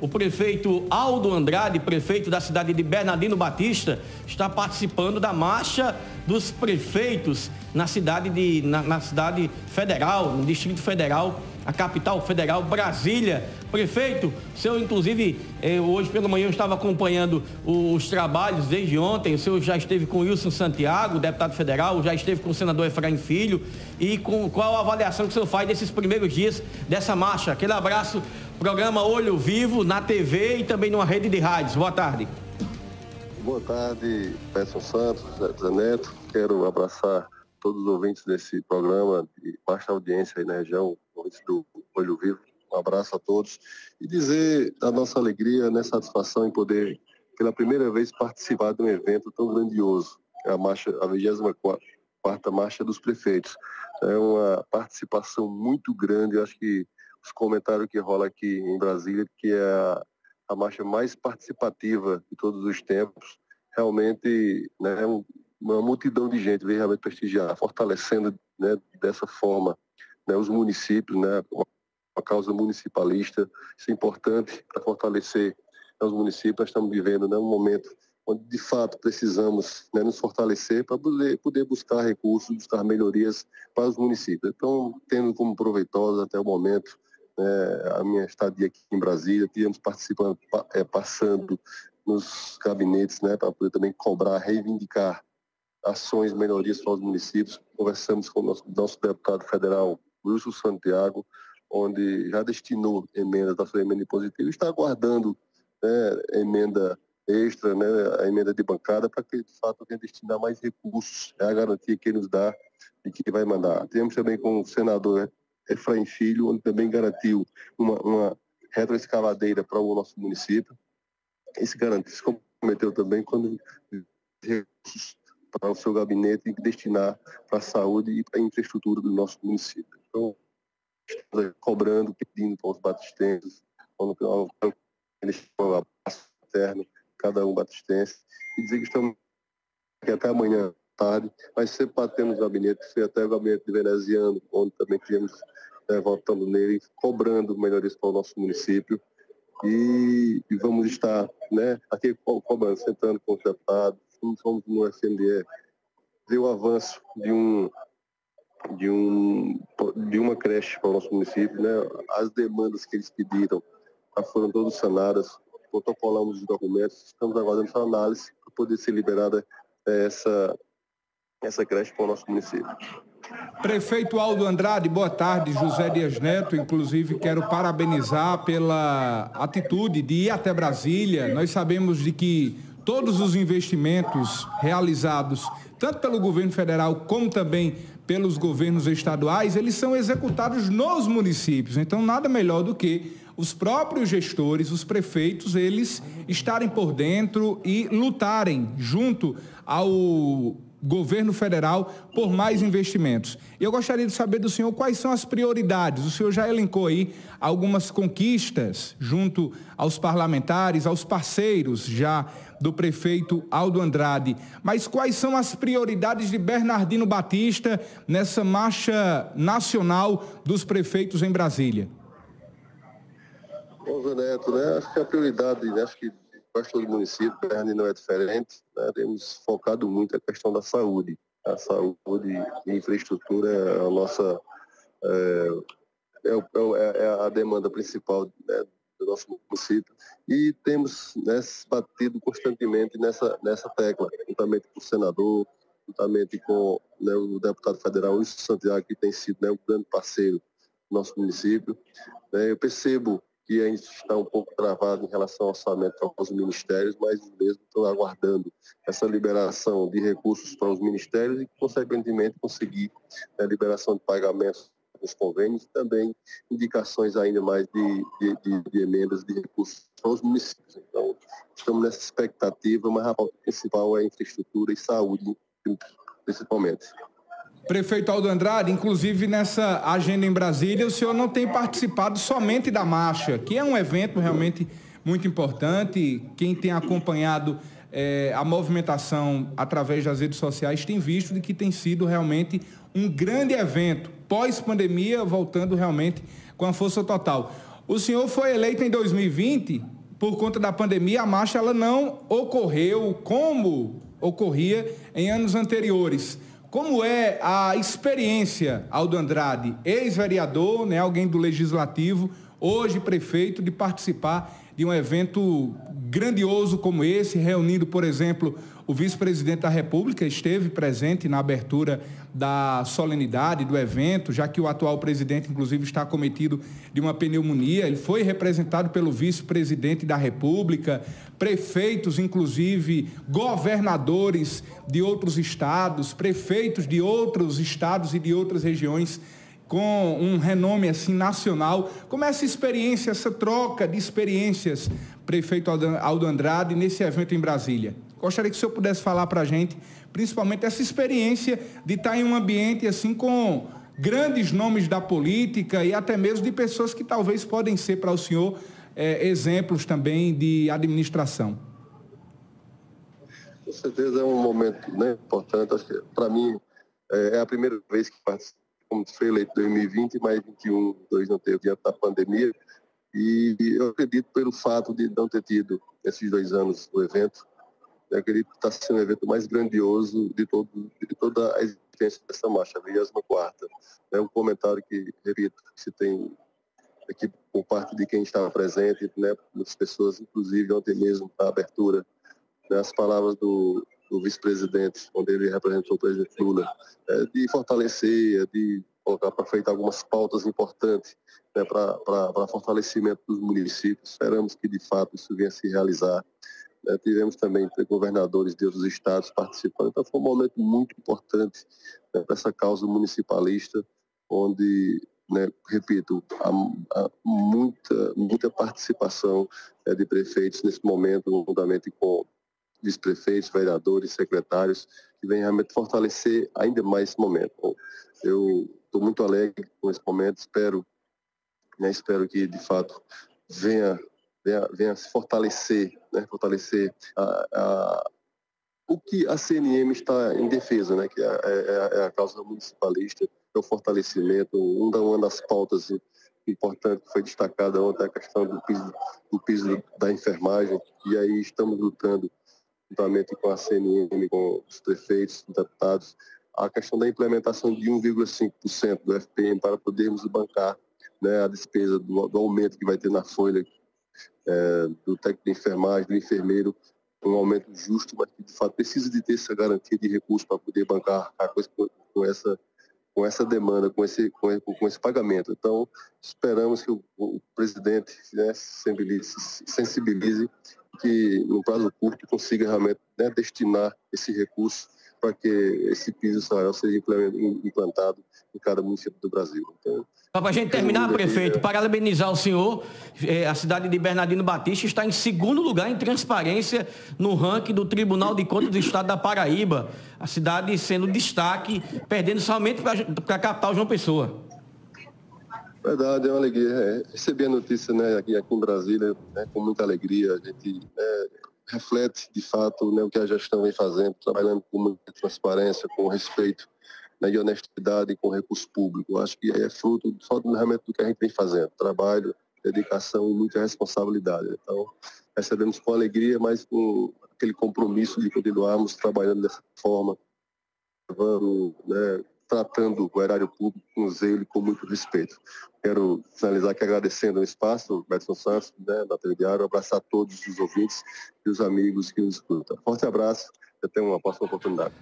O prefeito Aldo Andrade, prefeito da cidade de Bernardino Batista, está participando da marcha dos prefeitos na cidade, de, na, na cidade federal, no Distrito Federal, a capital federal, Brasília. Prefeito, o senhor, inclusive, eh, hoje pela manhã eu estava acompanhando os trabalhos desde ontem. O senhor já esteve com Wilson Santiago, deputado federal, já esteve com o senador Efraim Filho. E com qual a avaliação que o senhor faz desses primeiros dias dessa marcha? Aquele abraço, programa Olho Vivo na TV e também numa rede de rádios. Boa tarde. Boa tarde, Peço Santos, Zé Neto. Quero abraçar todos os ouvintes desse programa de baixa audiência aí na região, ouvintes do Olho Vivo. Um abraço a todos e dizer a nossa alegria, né, satisfação em poder, pela primeira vez, participar de um evento tão grandioso, a marcha, a 24 quarta marcha dos prefeitos. É uma participação muito grande, eu acho que os comentários que rola aqui em Brasília, que é a, a marcha mais participativa de todos os tempos, realmente né, é um, uma multidão de gente veio realmente prestigiar, fortalecendo né, dessa forma né, os municípios, né, uma causa municipalista. Isso é importante para fortalecer né, os municípios. Nós estamos vivendo né, um momento onde, de fato, precisamos né, nos fortalecer para poder, poder buscar recursos, buscar melhorias para os municípios. Então, tendo como proveitosa até o momento né, a minha estadia aqui em Brasília, tivemos participando, é, passando nos gabinetes né, para poder também cobrar, reivindicar ações, melhorias para os municípios. Conversamos com o nosso, nosso deputado federal, Wilson Santiago, onde já destinou emendas da sua emenda e está aguardando né, emenda extra, né, a emenda de bancada, para que, de fato, venha destinar mais recursos. É a garantia que ele nos dá e que vai mandar. Temos também com o senador Efraim Filho, onde também garantiu uma, uma retroescavadeira para o nosso município. Esse garantia se comprometeu também quando para o seu gabinete destinar para a saúde e para a infraestrutura do nosso município. Então, estamos cobrando, pedindo para os batistenses, eles chamam abraço cada um batistense, e dizer que estamos aqui até amanhã tarde, mas sempre batendo nos gabinetes, foi até o gabinete de veneziano, onde também tivemos né, votando nele, cobrando melhorias para o nosso município. E, e vamos estar né, aqui cobrando, sentando com os deputados, no FNDE, ver o avanço de um de um de uma creche para o nosso município, né? As demandas que eles pediram foram todas sanadas, protocolamos os documentos, estamos aguardando essa análise para poder ser liberada essa essa creche para o nosso município. Prefeito Aldo Andrade, boa tarde. José Dias Neto, inclusive quero parabenizar pela atitude de ir até Brasília. Nós sabemos de que todos os investimentos realizados, tanto pelo governo federal como também pelos governos estaduais, eles são executados nos municípios. Então, nada melhor do que os próprios gestores, os prefeitos, eles estarem por dentro e lutarem junto ao governo federal por mais investimentos. Eu gostaria de saber do senhor quais são as prioridades. O senhor já elencou aí algumas conquistas junto aos parlamentares, aos parceiros já do prefeito Aldo Andrade. Mas quais são as prioridades de Bernardino Batista nessa marcha nacional dos prefeitos em Brasília? Bom, Zé Neto, né? Acho que a prioridade, né? acho que quase todo município, Bernardino não é diferente, né? temos focado muito a questão da saúde. A saúde e infraestrutura é a nossa é, é, é, é a demanda principal né, do nosso município e temos né, batido constantemente nessa, nessa tecla, juntamente com o senador, juntamente com né, o deputado federal Wilson Santiago, que tem sido né, um grande parceiro do nosso município. Né, eu percebo que a gente está um pouco travado em relação ao orçamento aos ministérios, mas mesmo estão aguardando essa liberação de recursos para os ministérios e, consequentemente, conseguir a liberação de pagamentos nos convênios e também indicações ainda mais de, de, de, de emendas de recursos para os municípios. Então, estamos nessa expectativa, mas a principal é infraestrutura e saúde, principalmente. Prefeito Aldo Andrade, inclusive nessa agenda em Brasília, o senhor não tem participado somente da marcha, que é um evento realmente muito importante. Quem tem acompanhado é, a movimentação através das redes sociais tem visto de que tem sido realmente um grande evento, pós-pandemia, voltando realmente com a força total. O senhor foi eleito em 2020, por conta da pandemia, a marcha ela não ocorreu como ocorria em anos anteriores. Como é a experiência, Aldo Andrade, ex-vereador, né, alguém do Legislativo, hoje prefeito, de participar de um evento grandioso como esse, reunindo, por exemplo, o vice-presidente da República esteve presente na abertura da solenidade do evento, já que o atual presidente, inclusive, está cometido de uma pneumonia. Ele foi representado pelo vice-presidente da República, prefeitos, inclusive governadores de outros estados, prefeitos de outros estados e de outras regiões com um renome assim nacional. Como é essa experiência, essa troca de experiências, prefeito Aldo Andrade, nesse evento em Brasília? Gostaria que o senhor pudesse falar para a gente, principalmente essa experiência de estar em um ambiente assim com grandes nomes da política e até mesmo de pessoas que talvez podem ser para o senhor é, exemplos também de administração. Com certeza é um momento né, importante. Para mim é, é a primeira vez que participo, como foi eleito em 2020, mas 21, 2 não teve diante da pandemia. E eu acredito pelo fato de não ter tido esses dois anos o evento, eu acredito que está sendo o evento mais grandioso de, todo, de toda a existência dessa marcha, a 24 É um comentário que, repito, se tem aqui por parte de quem estava presente, né, muitas pessoas, inclusive ontem mesmo, na abertura, né, as palavras do, do vice-presidente, onde ele representou o presidente Lula, é, de fortalecer, de colocar para frente algumas pautas importantes né, para fortalecimento dos municípios. Esperamos que, de fato, isso venha a se realizar. É, tivemos também governadores de outros estados participando, então foi um momento muito importante né, para essa causa municipalista, onde, né, repito, há, há, muita, muita participação é, de prefeitos nesse momento, juntamente com vice-prefeitos, vereadores, secretários, que vem realmente fortalecer ainda mais esse momento. Bom, eu estou muito alegre com esse momento, espero, né, espero que de fato venha venha, venha se fortalecer, né, fortalecer a, a, o que a CNM está em defesa, né, que é, é, é a causa municipalista, é o fortalecimento, uma das pautas importantes que foi destacada ontem, a questão do piso, do piso da enfermagem, e aí estamos lutando juntamente com a CNM, com os prefeitos, deputados, a questão da implementação de 1,5% do FPM para podermos bancar né, a despesa do, do, aumento que vai ter na folha é, do técnico de enfermagem, do enfermeiro, um aumento justo, mas que de fato precisa de ter essa garantia de recursos para poder bancar a coisa com, com essa com essa demanda, com esse, com, com esse pagamento. Então, esperamos que o, o presidente né, sensibilize, sensibilize que, no prazo curto, consiga realmente né, destinar esse recurso para que esse piso salarial seja implantado em cada município do Brasil. Então, para a gente terminar, prefeito, parabenizar o senhor. É, a cidade de Bernardino Batista está em segundo lugar em transparência no ranking do Tribunal de Contas do Estado da Paraíba. A cidade sendo destaque, perdendo somente para a capital João Pessoa. Verdade, é uma alegria. É, receber a notícia né, aqui, aqui em Brasília né, com muita alegria. A gente é, reflete, de fato, né, o que a gestão vem fazendo, trabalhando com muita transparência, com respeito né, e honestidade com recurso público. Acho que é fruto só do, realmente do que a gente vem fazendo, trabalho, dedicação e muita responsabilidade. Então, recebemos com alegria, mas com aquele compromisso de continuarmos trabalhando dessa forma, levando, né, tratando o erário público com zelo e com muito respeito. Quero finalizar aqui agradecendo o espaço, Betson Santos, né, da Diário, abraçar todos os ouvintes e os amigos que nos escutam. Forte abraço e até uma próxima oportunidade.